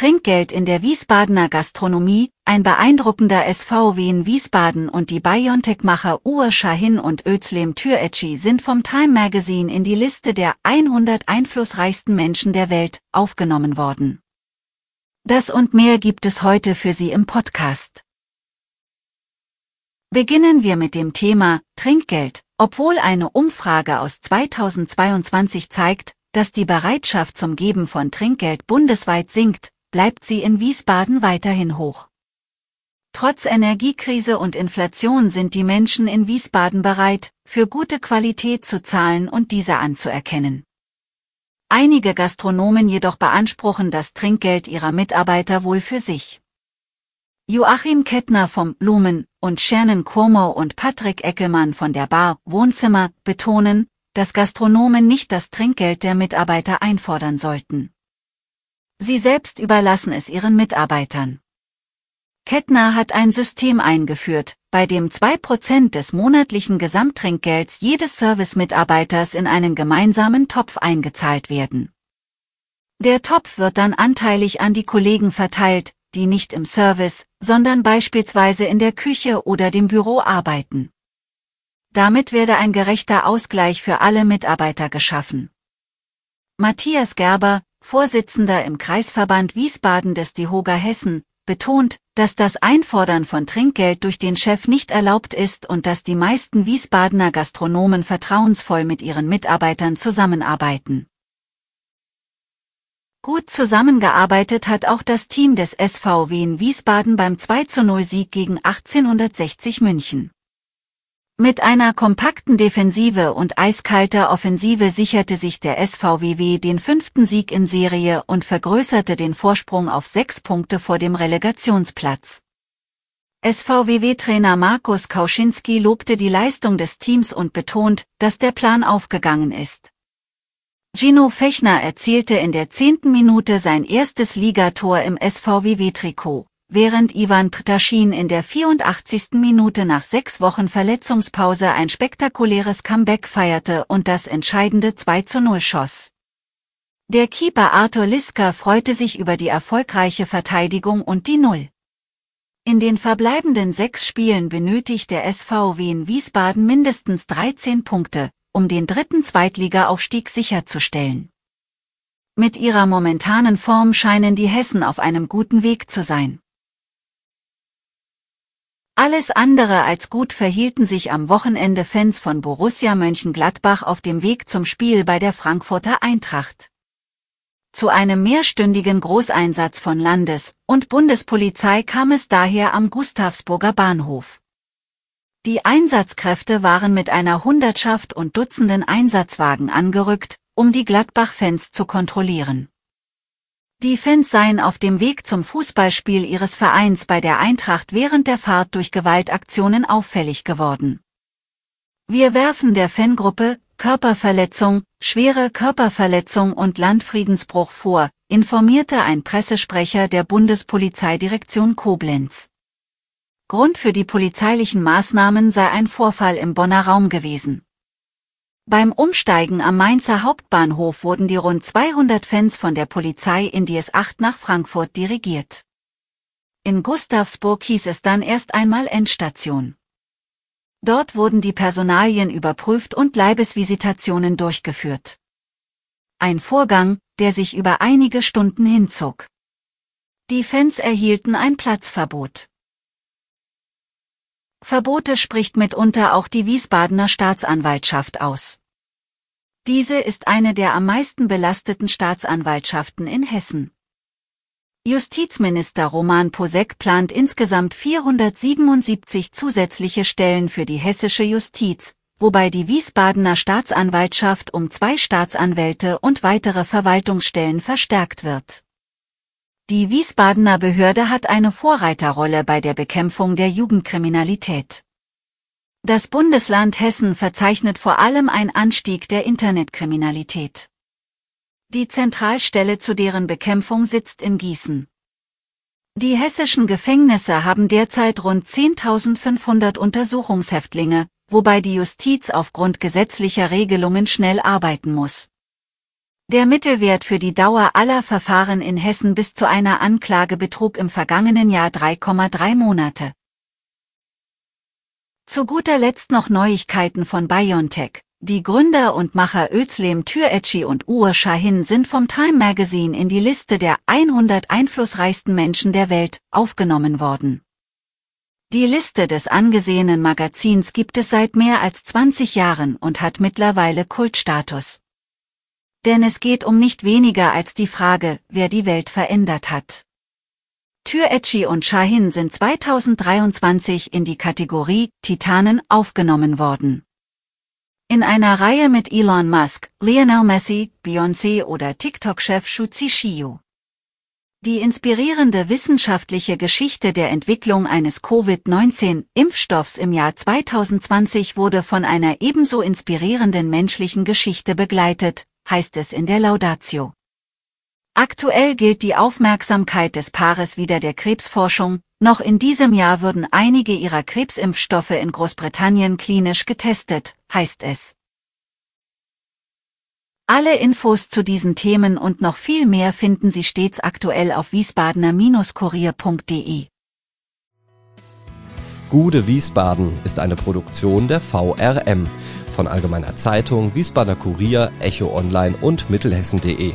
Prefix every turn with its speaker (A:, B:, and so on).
A: Trinkgeld in der Wiesbadener Gastronomie, ein beeindruckender SVW in Wiesbaden und die Biontech-Macher Uwe Shahin und Özlem Türeci sind vom Time Magazine in die Liste der 100 einflussreichsten Menschen der Welt aufgenommen worden. Das und mehr gibt es heute für Sie im Podcast. Beginnen wir mit dem Thema Trinkgeld, obwohl eine Umfrage aus 2022 zeigt, dass die Bereitschaft zum Geben von Trinkgeld bundesweit sinkt, bleibt sie in Wiesbaden weiterhin hoch. Trotz Energiekrise und Inflation sind die Menschen in Wiesbaden bereit, für gute Qualität zu zahlen und diese anzuerkennen. Einige Gastronomen jedoch beanspruchen das Trinkgeld ihrer Mitarbeiter wohl für sich. Joachim Kettner vom Lumen und Shannon Cuomo und Patrick Eckelmann von der Bar Wohnzimmer betonen, dass Gastronomen nicht das Trinkgeld der Mitarbeiter einfordern sollten. Sie selbst überlassen es ihren Mitarbeitern. Kettner hat ein System eingeführt, bei dem 2% des monatlichen Gesamttrinkgelds jedes Servicemitarbeiters in einen gemeinsamen Topf eingezahlt werden. Der Topf wird dann anteilig an die Kollegen verteilt, die nicht im Service, sondern beispielsweise in der Küche oder dem Büro arbeiten. Damit werde ein gerechter Ausgleich für alle Mitarbeiter geschaffen. Matthias Gerber, Vorsitzender im Kreisverband Wiesbaden des DeHoga Hessen, betont, dass das Einfordern von Trinkgeld durch den Chef nicht erlaubt ist und dass die meisten Wiesbadener Gastronomen vertrauensvoll mit ihren Mitarbeitern zusammenarbeiten. Gut zusammengearbeitet hat auch das Team des SVW in Wiesbaden beim 2-0 Sieg gegen 1860 München. Mit einer kompakten Defensive und eiskalter Offensive sicherte sich der SVWW den fünften Sieg in Serie und vergrößerte den Vorsprung auf sechs Punkte vor dem Relegationsplatz. SVWW-Trainer Markus Kauschinski lobte die Leistung des Teams und betont, dass der Plan aufgegangen ist. Gino Fechner erzielte in der zehnten Minute sein erstes Ligator im SVWW-Trikot während Ivan Ptaschin in der 84. Minute nach sechs Wochen Verletzungspause ein spektakuläres Comeback feierte und das entscheidende 2 zu 0 schoss. Der Keeper Arthur Liska freute sich über die erfolgreiche Verteidigung und die Null. In den verbleibenden sechs Spielen benötigt der SVW in Wiesbaden mindestens 13 Punkte, um den dritten Zweitligaaufstieg sicherzustellen. Mit ihrer momentanen Form scheinen die Hessen auf einem guten Weg zu sein. Alles andere als gut verhielten sich am Wochenende Fans von Borussia Mönchengladbach auf dem Weg zum Spiel bei der Frankfurter Eintracht. Zu einem mehrstündigen Großeinsatz von Landes- und Bundespolizei kam es daher am Gustavsburger Bahnhof. Die Einsatzkräfte waren mit einer Hundertschaft und Dutzenden Einsatzwagen angerückt, um die Gladbach-Fans zu kontrollieren. Die Fans seien auf dem Weg zum Fußballspiel ihres Vereins bei der Eintracht während der Fahrt durch Gewaltaktionen auffällig geworden. Wir werfen der Fangruppe Körperverletzung, schwere Körperverletzung und Landfriedensbruch vor, informierte ein Pressesprecher der Bundespolizeidirektion Koblenz. Grund für die polizeilichen Maßnahmen sei ein Vorfall im Bonner Raum gewesen. Beim Umsteigen am Mainzer Hauptbahnhof wurden die rund 200 Fans von der Polizei in die S8 nach Frankfurt dirigiert. In Gustavsburg hieß es dann erst einmal Endstation. Dort wurden die Personalien überprüft und Leibesvisitationen durchgeführt. Ein Vorgang, der sich über einige Stunden hinzog. Die Fans erhielten ein Platzverbot. Verbote spricht mitunter auch die Wiesbadener Staatsanwaltschaft aus. Diese ist eine der am meisten belasteten Staatsanwaltschaften in Hessen. Justizminister Roman Posek plant insgesamt 477 zusätzliche Stellen für die hessische Justiz, wobei die Wiesbadener Staatsanwaltschaft um zwei Staatsanwälte und weitere Verwaltungsstellen verstärkt wird. Die Wiesbadener Behörde hat eine Vorreiterrolle bei der Bekämpfung der Jugendkriminalität. Das Bundesland Hessen verzeichnet vor allem einen Anstieg der Internetkriminalität. Die Zentralstelle zu deren Bekämpfung sitzt in Gießen. Die hessischen Gefängnisse haben derzeit rund 10.500 Untersuchungshäftlinge, wobei die Justiz aufgrund gesetzlicher Regelungen schnell arbeiten muss. Der Mittelwert für die Dauer aller Verfahren in Hessen bis zu einer Anklage betrug im vergangenen Jahr 3,3 Monate. Zu guter Letzt noch Neuigkeiten von BioNTech. Die Gründer und Macher Özlem Türeci und Uğur Şahin sind vom Time Magazine in die Liste der 100 einflussreichsten Menschen der Welt aufgenommen worden. Die Liste des angesehenen Magazins gibt es seit mehr als 20 Jahren und hat mittlerweile Kultstatus. Denn es geht um nicht weniger als die Frage, wer die Welt verändert hat. Türeci und Shahin sind 2023 in die Kategorie Titanen aufgenommen worden. In einer Reihe mit Elon Musk, Lionel Messi, Beyoncé oder TikTok-Chef Shuzi Shiyu. Die inspirierende wissenschaftliche Geschichte der Entwicklung eines Covid-19-Impfstoffs im Jahr 2020 wurde von einer ebenso inspirierenden menschlichen Geschichte begleitet, heißt es in der Laudatio. Aktuell gilt die Aufmerksamkeit des Paares wieder der Krebsforschung, noch in diesem Jahr würden einige ihrer Krebsimpfstoffe in Großbritannien klinisch getestet, heißt es. Alle Infos zu diesen Themen und noch viel mehr finden Sie stets aktuell auf wiesbadener-kurier.de.
B: Gude Wiesbaden ist eine Produktion der VRM von Allgemeiner Zeitung, Wiesbadener Kurier, Echo Online und Mittelhessen.de.